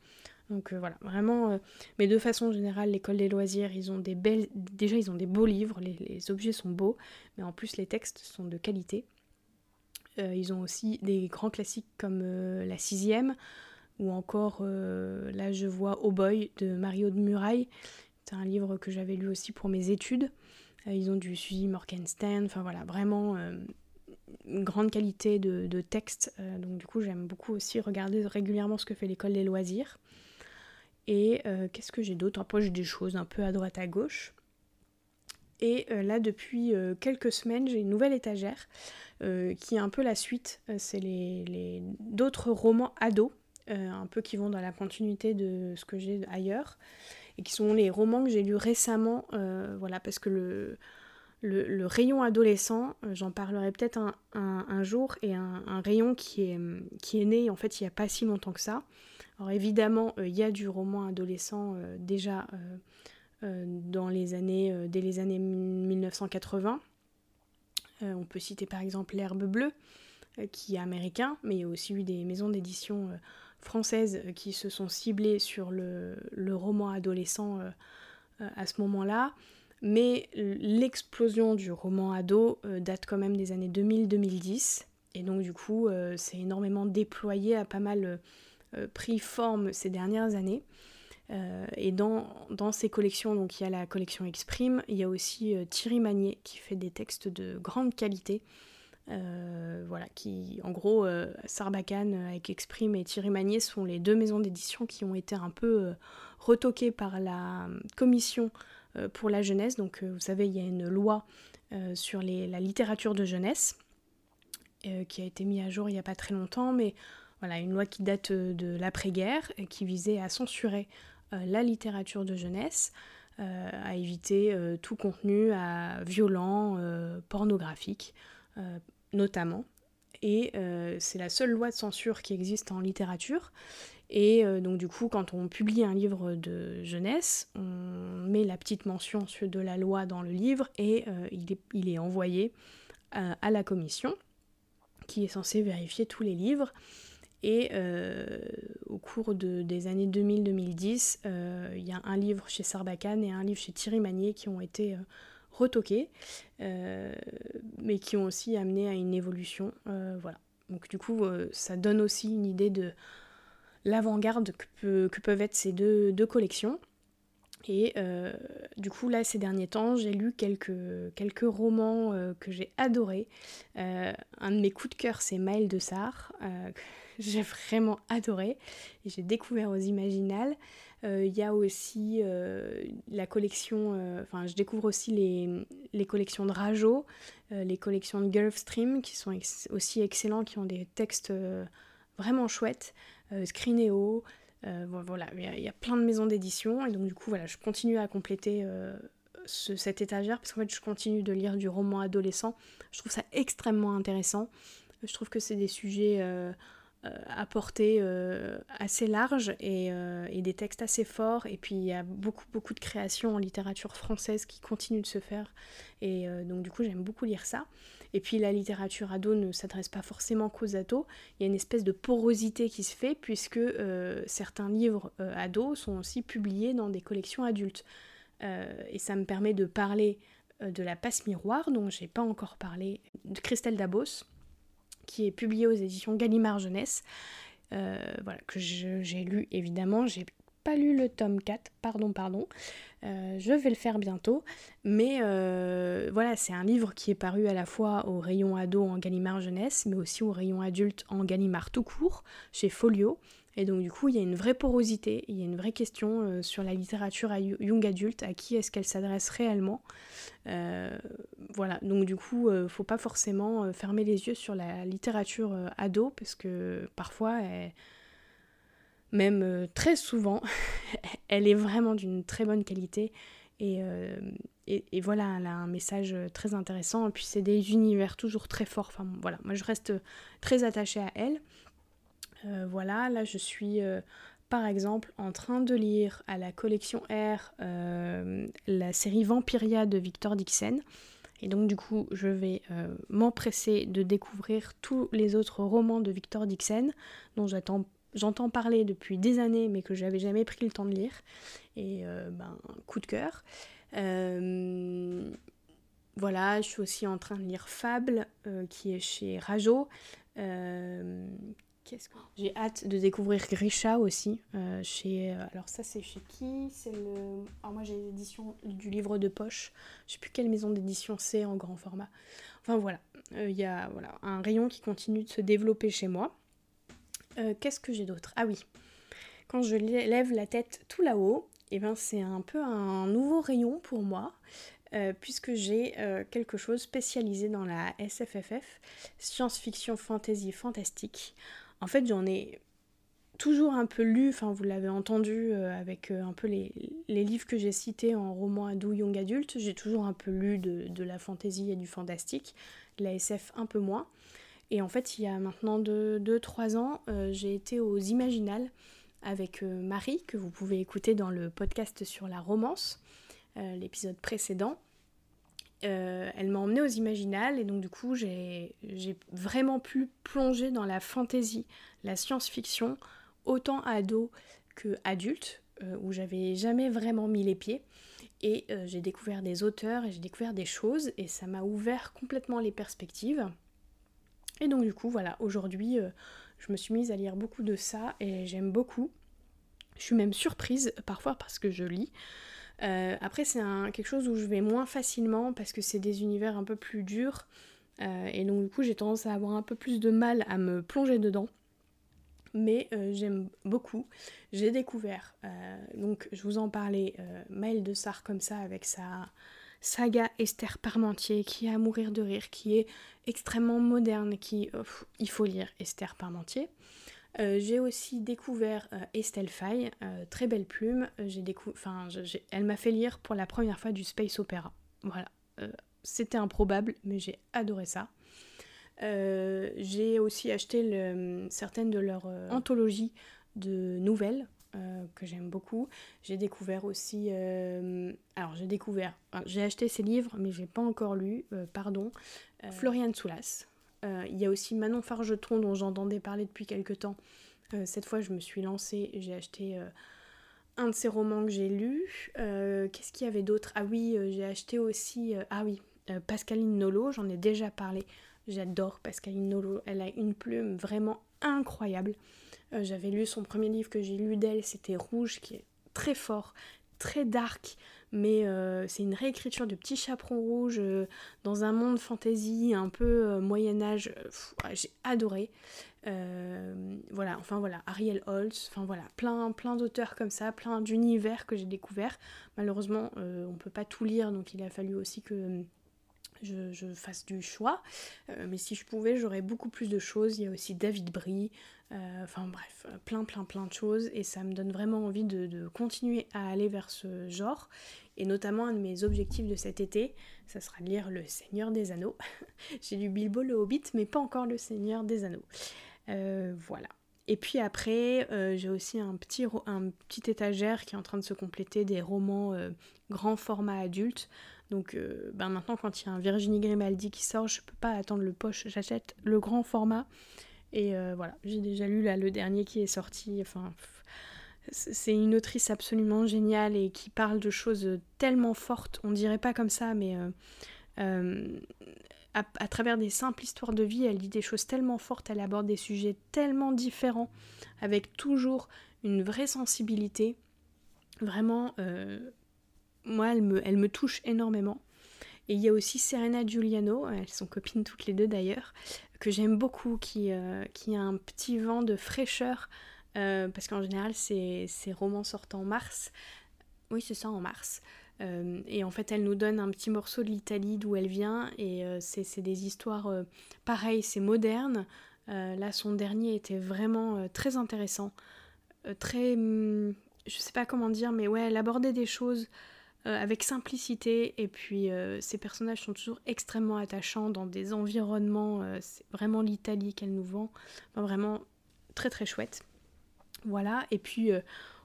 Donc voilà, vraiment, mais de façon générale, l'école des loisirs, ils ont des belles, déjà ils ont des beaux livres, les, les objets sont beaux, mais en plus les textes sont de qualité. ils ont aussi des grands classiques comme La Sixième, ou encore euh, là je vois Oh Boy de Mario de Muraille. C'est un livre que j'avais lu aussi pour mes études. Euh, ils ont du Suzy Morgenstern, enfin voilà, vraiment euh, une grande qualité de, texte. donc du coup j'aime beaucoup aussi regarder régulièrement ce que fait l'école des loisirs. Et qu'est-ce que j'ai d'autre? Après j'ai des choses un peu à droite à gauche. Et là, depuis quelques semaines, j'ai une nouvelle étagère qui est un peu la suite. c'est les, les d'autres romans ados euh, un peu qui vont dans la continuité de ce que j'ai ailleurs, et qui sont les romans que j'ai lus récemment, euh, voilà, parce que le, le, rayon adolescent, euh, j'en parlerai peut-être un, un, jour, et un, rayon qui est, qui est né en fait il n'y a pas si longtemps que ça. Alors évidemment, il y a du roman adolescent déjà dans les années, dès les années 1980. on peut citer par exemple L'herbe bleue, qui est américain, mais il y a aussi eu des maisons d'édition françaises euh, qui se sont ciblées sur le, roman adolescent euh, euh, à ce moment-là. Mais l'explosion du roman ado date quand même des années 2000-2010. Et donc du coup, c'est énormément déployé, a pas mal pris forme ces dernières années. et dans, ces collections, donc il y a la collection Exprime, il y a aussi Thierry Magnier qui fait des textes de grande qualité euh, voilà, qui, en gros, euh, Sarbacane euh, avec Exprime et Thierry Magnier sont les deux maisons d'édition qui ont été un peu retoquées par la commission pour la jeunesse. Donc, vous savez, il y a une loi sur la littérature de jeunesse qui a été mise à jour il n'y a pas très longtemps, mais voilà, une loi qui date de l'après-guerre et qui visait à censurer la littérature de jeunesse, à éviter tout contenu à violent, pornographique notamment. Et c'est la seule loi de censure qui existe en littérature. Et donc du coup, quand on publie un livre de jeunesse, on met la petite mention de la loi dans le livre et il est, envoyé à la commission qui est censée vérifier tous les livres. Et euh, au cours des années 2000-2010, euh, il y a un livre chez Sarbacane et un livre chez Thierry Magnier qui ont été euh, retoqués, mais qui ont aussi amené à une évolution. voilà. Donc du coup, ça donne aussi une idée de l'avant-garde que, peuvent être ces deux collections. Et euh, du coup, là, ces derniers temps, j'ai lu quelques, romans euh, que j'ai adorés. Euh, un de mes coups de cœur, c'est Maël de Sar, que j'ai vraiment adoré. Et j'ai découvert aux Imaginales. Il y a aussi la collection, enfin, je découvre aussi les, les collections de Rajo, les collections de Gulfstream, qui sont aussi excellents, qui ont des textes vraiment chouettes. Screenéo, euh, voilà, il y, a plein de maisons d'édition et donc du coup voilà, je continue à compléter euh, cette étagère parce qu'en fait je continue de lire du roman adolescent. Je trouve ça extrêmement intéressant. Je trouve que c'est des sujets euh, à portée assez large et, et, des textes assez forts. Et puis il y a beaucoup beaucoup de créations en littérature française qui continuent de se faire. Et donc du coup j'aime beaucoup lire ça. Et puis la littérature ado ne s'adresse pas forcément qu'aux ados. Il y a une espèce de porosité qui se fait puisque euh, certains livres euh, ados sont aussi publiés dans des collections adultes. Euh, et ça me permet de parler de La Passe Miroir, dont j'ai pas encore parlé, de Christelle Dabos, qui est publiée aux éditions Gallimard Jeunesse. voilà, que j'ai lu évidemment, j'ai pas lu le tome 4, pardon, pardon. Euh, je vais le faire bientôt. Mais euh, voilà, c'est un livre qui est paru à la fois au rayon ado en Gallimard jeunesse, mais aussi au rayon adulte en Gallimard tout court, chez Folio. Et donc du coup, il y a une vraie porosité, il y a une vraie question euh, sur la littérature à young adulte, à qui est-ce qu'elle s'adresse réellement. voilà, donc du coup, faut pas forcément fermer les yeux sur la littérature ado, parce que parfois, même euh, très souvent, elle est vraiment d'une très bonne qualité. Euh, et, et, voilà, elle a un message très intéressant. Et puis c'est des univers toujours très forts. Enfin voilà, moi je reste très attachée à elle. Euh, voilà, là je suis par exemple en train de lire à la collection R la série Vampiria de Victor Dixon. Et donc du coup, je vais m'empresser de découvrir tous les autres romans de Victor Dixon, dont j'entends parler depuis des années mais que j'avais jamais pris le temps de lire. Et euh, ben, coup de cœur. Euh, voilà, je suis aussi en train de lire Fable, euh, qui est chez Rajo. J'ai hâte de découvrir Grisha aussi. chez... Alors ça c'est chez qui? C'est le... Alors moi j'ai l'édition du livre de poche. Je sais plus quelle maison d'édition c'est en grand format. Enfin voilà, il y a voilà, un rayon qui continue de se développer chez moi. Euh, qu'est-ce que j'ai d'autre? Ah oui, quand je lève la tête tout là-haut, et eh ben c'est un peu un nouveau rayon pour moi, euh, puisque j'ai euh, quelque chose spécialisé dans la SFFF, science-fiction, fantasy, fantastique. En fait, j'en ai toujours un peu lu, enfin vous l'avez entendu avec un peu les, livres que j'ai cités en roman ado, young adulte, j'ai toujours un peu lu de, de la fantasy et du fantastique, la SF un peu moins. Et en fait, il y a maintenant 2-3 ans, euh, j'ai été aux Imaginales avec euh, Marie, que vous pouvez écouter dans le podcast sur la romance, euh, l'épisode précédent. Elle m'a emmenée aux Imaginales et donc du coup j'ai vraiment pu plonger dans la fantasy, la science-fiction, autant ado que adulte, où j'avais jamais vraiment mis les pieds. Et j'ai découvert des auteurs et j'ai découvert des choses et ça m'a ouvert complètement les perspectives. Et donc du coup, voilà, aujourd'hui, euh, je me suis mise à lire beaucoup de ça et j'aime beaucoup. Je suis même surprise parfois parce que je lis. Euh, après, c'est quelque chose où je vais moins facilement parce que c'est des univers un peu plus durs. Euh, et donc du coup, j'ai tendance à avoir un peu plus de mal à me plonger dedans. Mais j'aime beaucoup. J'ai découvert, donc je vous en parlais, Maël de Sar comme ça avec sa saga Esther Parmentier qui est à mourir de rire, qui est extrêmement moderne, qui... il faut lire Esther Parmentier. J'ai aussi découvert Estelle Faye, très belle plume. J'ai enfin, elle m'a fait lire pour la première fois du space opéra. Voilà, c'était improbable, mais j'ai adoré ça. j'ai aussi acheté certaines de leurs anthologies de nouvelles euh, que j'aime beaucoup. J'ai découvert aussi. Euh, alors, j'ai découvert. j'ai acheté ces livres, mais j'ai pas encore lu, euh, pardon. Floriane Soulas. Il y a aussi Manon Fargetron, dont j'entendais parler depuis quelques temps. cette fois, je me suis lancée, j'ai acheté un de ses romans que j'ai lu. Qu'est-ce qu'il y avait d'autre? Ah oui, j'ai acheté aussi. ah oui, Pascaline Nolo, j'en ai déjà parlé. J'adore Pascaline Nolo. Elle a une plume vraiment incroyable. Euh, j'avais lu son premier livre que j'ai lu d'elle, c'était Rouge, qui est très fort, très dark, mais euh, c'est une réécriture de Petit Chaperon Rouge euh, dans un monde fantasy un peu Moyen Âge. j'ai adoré. voilà, enfin voilà, Ariel Holtz, enfin voilà, plein, plein d'auteurs comme ça, plein d'univers que j'ai découvert. Malheureusement, on peut pas tout lire, donc il a fallu aussi que je, fasse du choix. Euh, mais si je pouvais, j'aurais beaucoup plus de choses. Il y a aussi David Brie, euh, enfin bref, plein plein plein de choses. Et ça me donne vraiment envie de, continuer à aller vers ce genre. Et notamment un de mes objectifs de cet été, ça sera de lire Le Seigneur des Anneaux. J'ai lu Bilbo le Hobbit, mais pas encore Le Seigneur des Anneaux. Euh, voilà. Et puis après, j'ai aussi un petit, un petit étagère qui est en train de se compléter des romans grand format adulte. Donc euh, ben maintenant quand il y a un Virginie Grimaldi qui sort, je peux pas attendre le poche, j'achète le grand format. Et euh, voilà, j'ai déjà lu là le dernier qui est sorti. Enfin, c'est une autrice absolument géniale et qui parle de choses tellement fortes. On dirait pas comme ça, mais euh, à, à, travers des simples histoires de vie, elle dit des choses tellement fortes, elle aborde des sujets tellement différents, avec toujours une vraie sensibilité. Vraiment, moi, elle me, elle me touche énormément. Et il y a aussi Serena Giuliano, elles sont copines toutes les deux d'ailleurs, que j'aime beaucoup, qui, euh, qui a un petit vent de fraîcheur, euh, parce qu'en général, ces, romans sortent en mars. Oui, c'est ça, en mars. Euh, et en fait, elle nous donne un petit morceau de l'Italie d'où elle vient, et c'est des histoires, pareil, c'est moderne. là, son dernier était vraiment très intéressant, très... Hum, je sais pas comment dire, mais ouais, elle abordait des choses euh, avec simplicité et puis euh, ces personnages sont toujours extrêmement attachants dans des environnements, euh, c'est vraiment l'Italie qu'elle nous vend, vraiment très très chouette. Voilà, et puis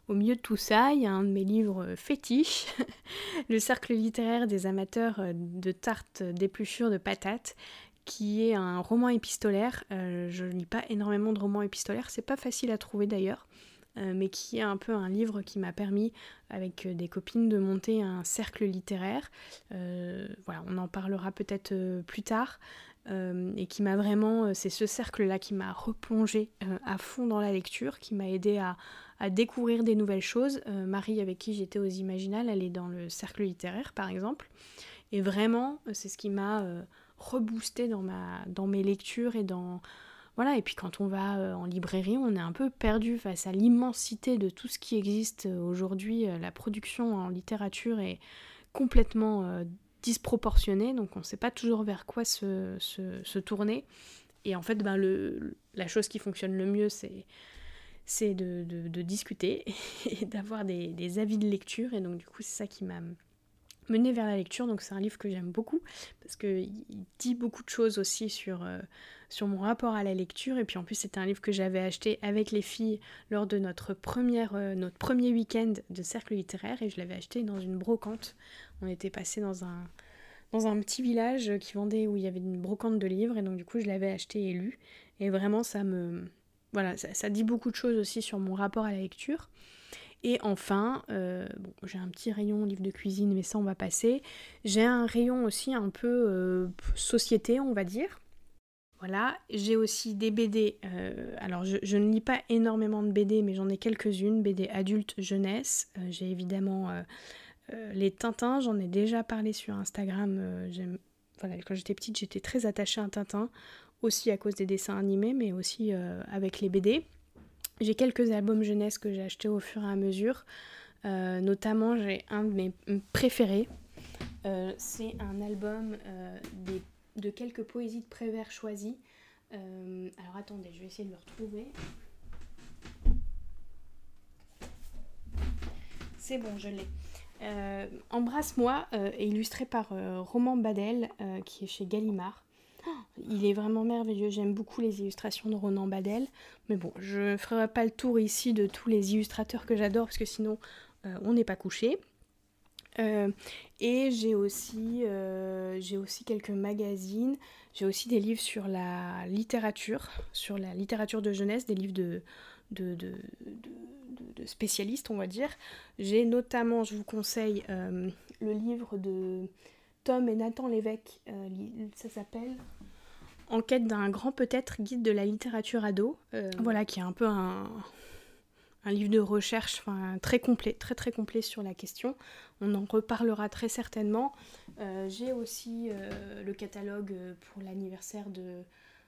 au milieu de tout ça, il y a un de mes livres fétiches, Le Cercle littéraire des amateurs de tartes d'épluchures de patates, qui est un roman épistolaire. je ne lis pas énormément de romans épistolaires, c'est pas facile à trouver d'ailleurs. Euh, mais qui est un peu un livre qui m'a permis, avec euh, des copines, de monter un cercle littéraire. Euh, voilà, on en parlera peut-être plus tard. Et qui m'a vraiment, c'est ce cercle-là qui m'a replongé à fond dans la lecture, qui m'a aidé à, découvrir des nouvelles choses. Marie, avec qui j'étais aux Imaginales, elle est dans le cercle littéraire, par exemple. Et vraiment, c'est ce qui m'a reboosté dans, ma, dans mes lectures et dans, voilà, et puis quand on va euh, en librairie, on est un peu perdu face à l'immensité de tout ce qui existe euh, aujourd'hui. Euh, la production en littérature est complètement disproportionnée, donc on ne sait pas toujours vers quoi se, tourner. Et en fait, ben, la chose qui fonctionne le mieux, c'est c'est de, discuter et d'avoir des, avis de lecture. Et donc du coup, c'est ça qui m'a mené vers la lecture. Donc c'est un livre que j'aime beaucoup parce qu'il dit beaucoup de choses aussi sur, sur mon rapport à la lecture. Et puis en plus, c'était un livre que j'avais acheté avec les filles lors de notre, première, euh, notre premier week-end de cercle littéraire. Et je l'avais acheté dans une brocante. On était passé dans un, dans un petit village qui vendait, où il y avait une brocante de livres. Et donc du coup, je l'avais acheté et lu. Et vraiment, ça me... Voilà, ça, dit beaucoup de choses aussi sur mon rapport à la lecture. Et enfin, euh, j'ai un petit rayon livre de cuisine, mais ça on va passer. J'ai un rayon aussi un peu euh, société, on va dire. Voilà, j'ai aussi des BD. Euh, alors, je, ne lis pas énormément de BD, mais j'en ai quelques-unes. BD adultes, jeunesse. J'ai évidemment euh, les Tintins, j'en ai déjà parlé sur Instagram. Euh, voilà, quand j'étais petite, j'étais très attachée à un Tintin, aussi à cause des dessins animés, mais aussi euh, avec les BD. J'ai quelques albums jeunesse que j'ai achetés au fur et à mesure. notamment, j'ai un de mes préférés. c'est un album de quelques poésies de Prévert choisies. alors attendez, je vais essayer de le retrouver. C'est bon, je l'ai. Embrasse-moi est illustré par Roman Badel, qui est chez Gallimard. Il est vraiment merveilleux, j'aime beaucoup les illustrations de Ronan Badel. Mais bon, je ne ferai pas le tour ici de tous les illustrateurs que j'adore, parce que sinon on n'est pas couché. Euh, et j'ai aussi, euh, j'ai aussi quelques magazines, j'ai aussi des livres sur la littérature, sur la littérature de jeunesse, des livres de, de, spécialistes, on va dire. J'ai notamment, je vous conseille, euh, le livre de Tom et Nathan Lévesque, ça s'appelle Enquête d'un grand peut-être, guide de la littérature ado. voilà, qui est un peu un, livre de recherche très complet, très très complet sur la question. On en reparlera très certainement. Euh, j'ai aussi euh, le catalogue euh, pour l'anniversaire de,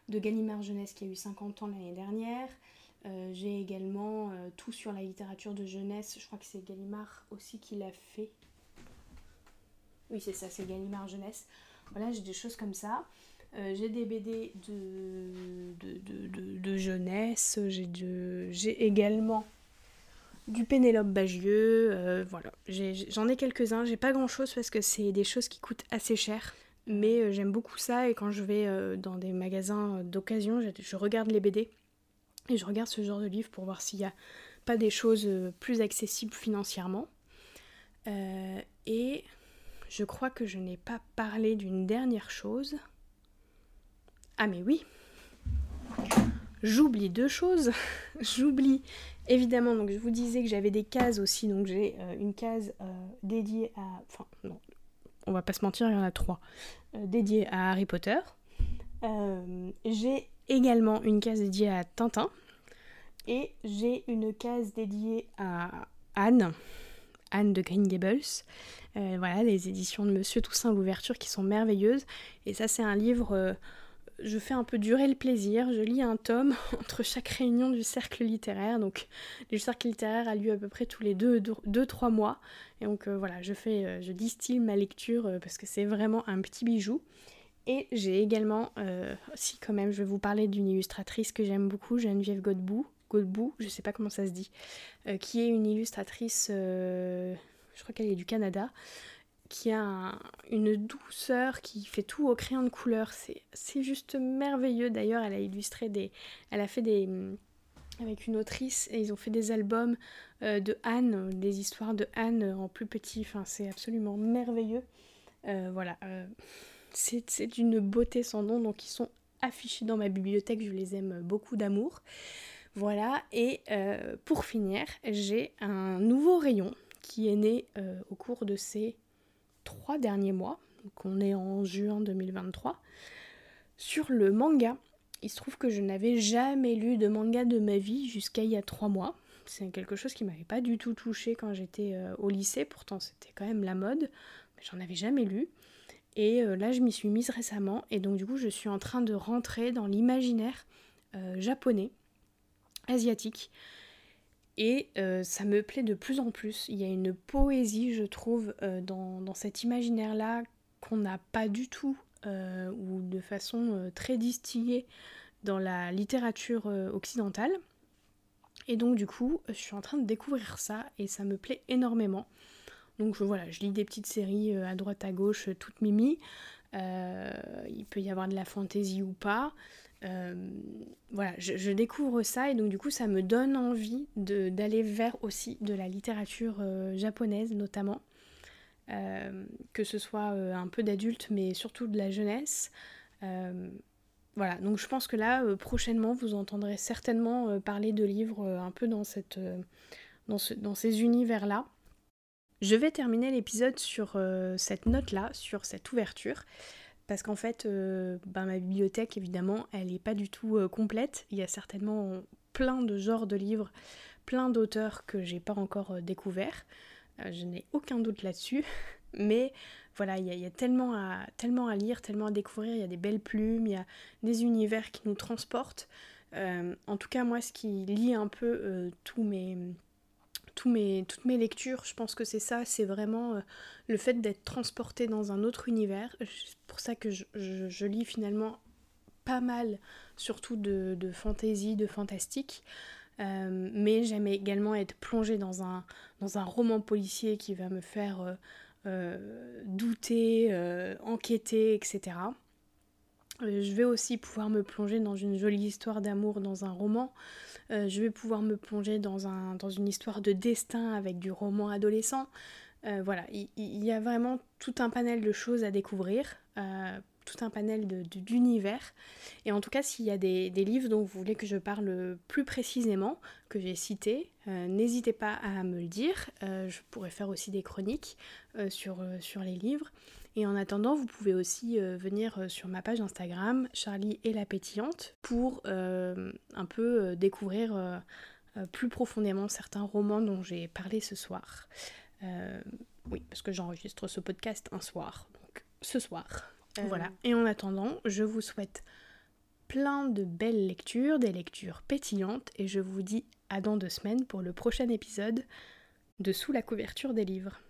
de Gallimard Jeunesse qui a eu 50 ans l'année dernière. J'ai également tout sur la littérature de jeunesse. Je crois que c'est Gallimard aussi qui l'a fait. Oui, c'est ça, c'est Gallimard Jeunesse. Voilà, j'ai des choses comme ça. j'ai des BD de, de, de, de jeunesse. J'ai également du Pénélope Bagieux, euh, voilà. J'en ai, quelques-uns, j'ai pas grand-chose parce que c'est des choses qui coûtent assez cher. Mais euh, j'aime beaucoup ça et quand je vais euh, dans des magasins d'occasion, je, regarde les BD et je regarde ce genre de livres pour voir s'il n'y a pas des choses plus accessibles financièrement. et je crois que je n'ai pas parlé d'une dernière chose. Ah mais oui J'oublie deux choses. J'oublie évidemment, donc je vous disais que j'avais des cases aussi, donc j'ai euh, une case euh, dédiée à. Enfin, non, on va pas se mentir, il y en a trois. Euh, dédiée à Harry Potter. j'ai également une case dédiée à Tintin. Et j'ai une case dédiée à Anne. Anne de Green Gables. voilà, les éditions de Monsieur Toussaint l'ouverture qui sont merveilleuses. Et ça, c'est un livre je fais un peu durer le plaisir, je lis un tome entre chaque réunion du cercle littéraire. Donc le cercle littéraire a lieu à peu près tous les 2-3 mois. Et donc euh, voilà, je fais, euh, je distille ma lecture euh, parce que c'est vraiment un petit bijou. Et j'ai également, si quand même, je vais vous parler d'une illustratrice que j'aime beaucoup, Geneviève Godbout, Godbout, je sais pas comment ça se dit, qui est une illustratrice, je crois qu'elle est du Canada, qui a une douceur, qui fait tout au crayon de couleur. C'est juste merveilleux. D'ailleurs, elle a illustré des. Elle a fait des. Avec une autrice, et ils ont fait des albums euh, de Anne, des histoires de Anne en plus petit. Enfin, c'est absolument merveilleux. Euh, voilà. Euh, c'est d'une beauté sans nom, donc ils sont affichés dans ma bibliothèque. Je les aime beaucoup d'amour. Voilà. Et pour finir, j'ai un nouveau rayon qui est né au cours de ces trois derniers mois, donc on est en juin 2023, sur le manga. Il se trouve que je n'avais jamais lu de manga de ma vie jusqu'à il y a trois mois. C'est quelque chose qui m'avait pas du tout touché quand j'étais euh, au lycée, pourtant c'était quand même la mode, mais j'en avais jamais lu. Et euh, là je m'y suis mise récemment, et donc du coup je suis en train de rentrer dans l'imaginaire euh, japonais, asiatique. Et euh, ça me plaît de plus en plus. Il y a une poésie, je trouve, euh, dans, cet imaginaire-là qu'on n'a pas du tout, euh, ou de façon très distillée dans la littérature occidentale. Et donc du coup, je suis en train de découvrir ça et ça me plaît énormément. Donc voilà, je lis des petites séries à droite à gauche, toutes mimi. il peut y avoir de la fantaisie ou pas. Euh, voilà, je, découvre ça et donc du coup ça me donne envie d'aller vers aussi de la littérature euh, japonaise notamment, euh, que ce soit un peu d'adulte mais surtout de la jeunesse. voilà, donc je pense que là prochainement vous entendrez certainement parler de livres un peu dans, cette, dans, ce, dans ces univers-là. Je vais terminer l'épisode sur cette note-là, sur cette ouverture parce qu'en fait, euh, ben, ma bibliothèque, évidemment, elle n'est pas du tout euh, complète. Il y a certainement plein de genres de livres, plein d'auteurs que j'ai pas encore euh, découverts. je n'ai aucun doute là-dessus. Mais voilà, il y, a, tellement, à, tellement à lire, tellement à découvrir. Il y a des belles plumes, il y a des univers qui nous transportent. en tout cas, moi, ce qui lie un peu tous mes toutes mes lectures, je pense que c'est ça, c'est vraiment euh, le fait d'être transporté dans un autre univers. C'est pour ça que je, lis finalement pas mal, surtout de, de fantasy, de fantastique. mais j'aime également être plongée dans un, dans un roman policier qui va me faire douter, enquêter, etc. je vais aussi pouvoir me plonger dans une jolie histoire d'amour dans un roman. je vais pouvoir me plonger dans, un, dans une histoire de destin avec du roman adolescent. Euh, voilà, il, y, a vraiment tout un panel de choses à découvrir, euh, tout un panel d'univers. Et en tout cas, s'il y a des, livres dont vous voulez que je parle plus précisément, que j'ai cités, euh, n'hésitez pas à me le dire. je pourrais faire aussi des chroniques sur les livres. Et en attendant, vous pouvez aussi venir sur ma page Instagram, Charlie et la pétillante, pour un peu découvrir plus profondément certains romans dont j'ai parlé ce soir. Euh, oui, parce que j'enregistre ce podcast un soir, donc ce soir. Euh, voilà. Et en attendant, je vous souhaite plein de belles lectures, des lectures pétillantes, et je vous dis à dans deux semaines pour le prochain épisode de Sous la couverture des livres.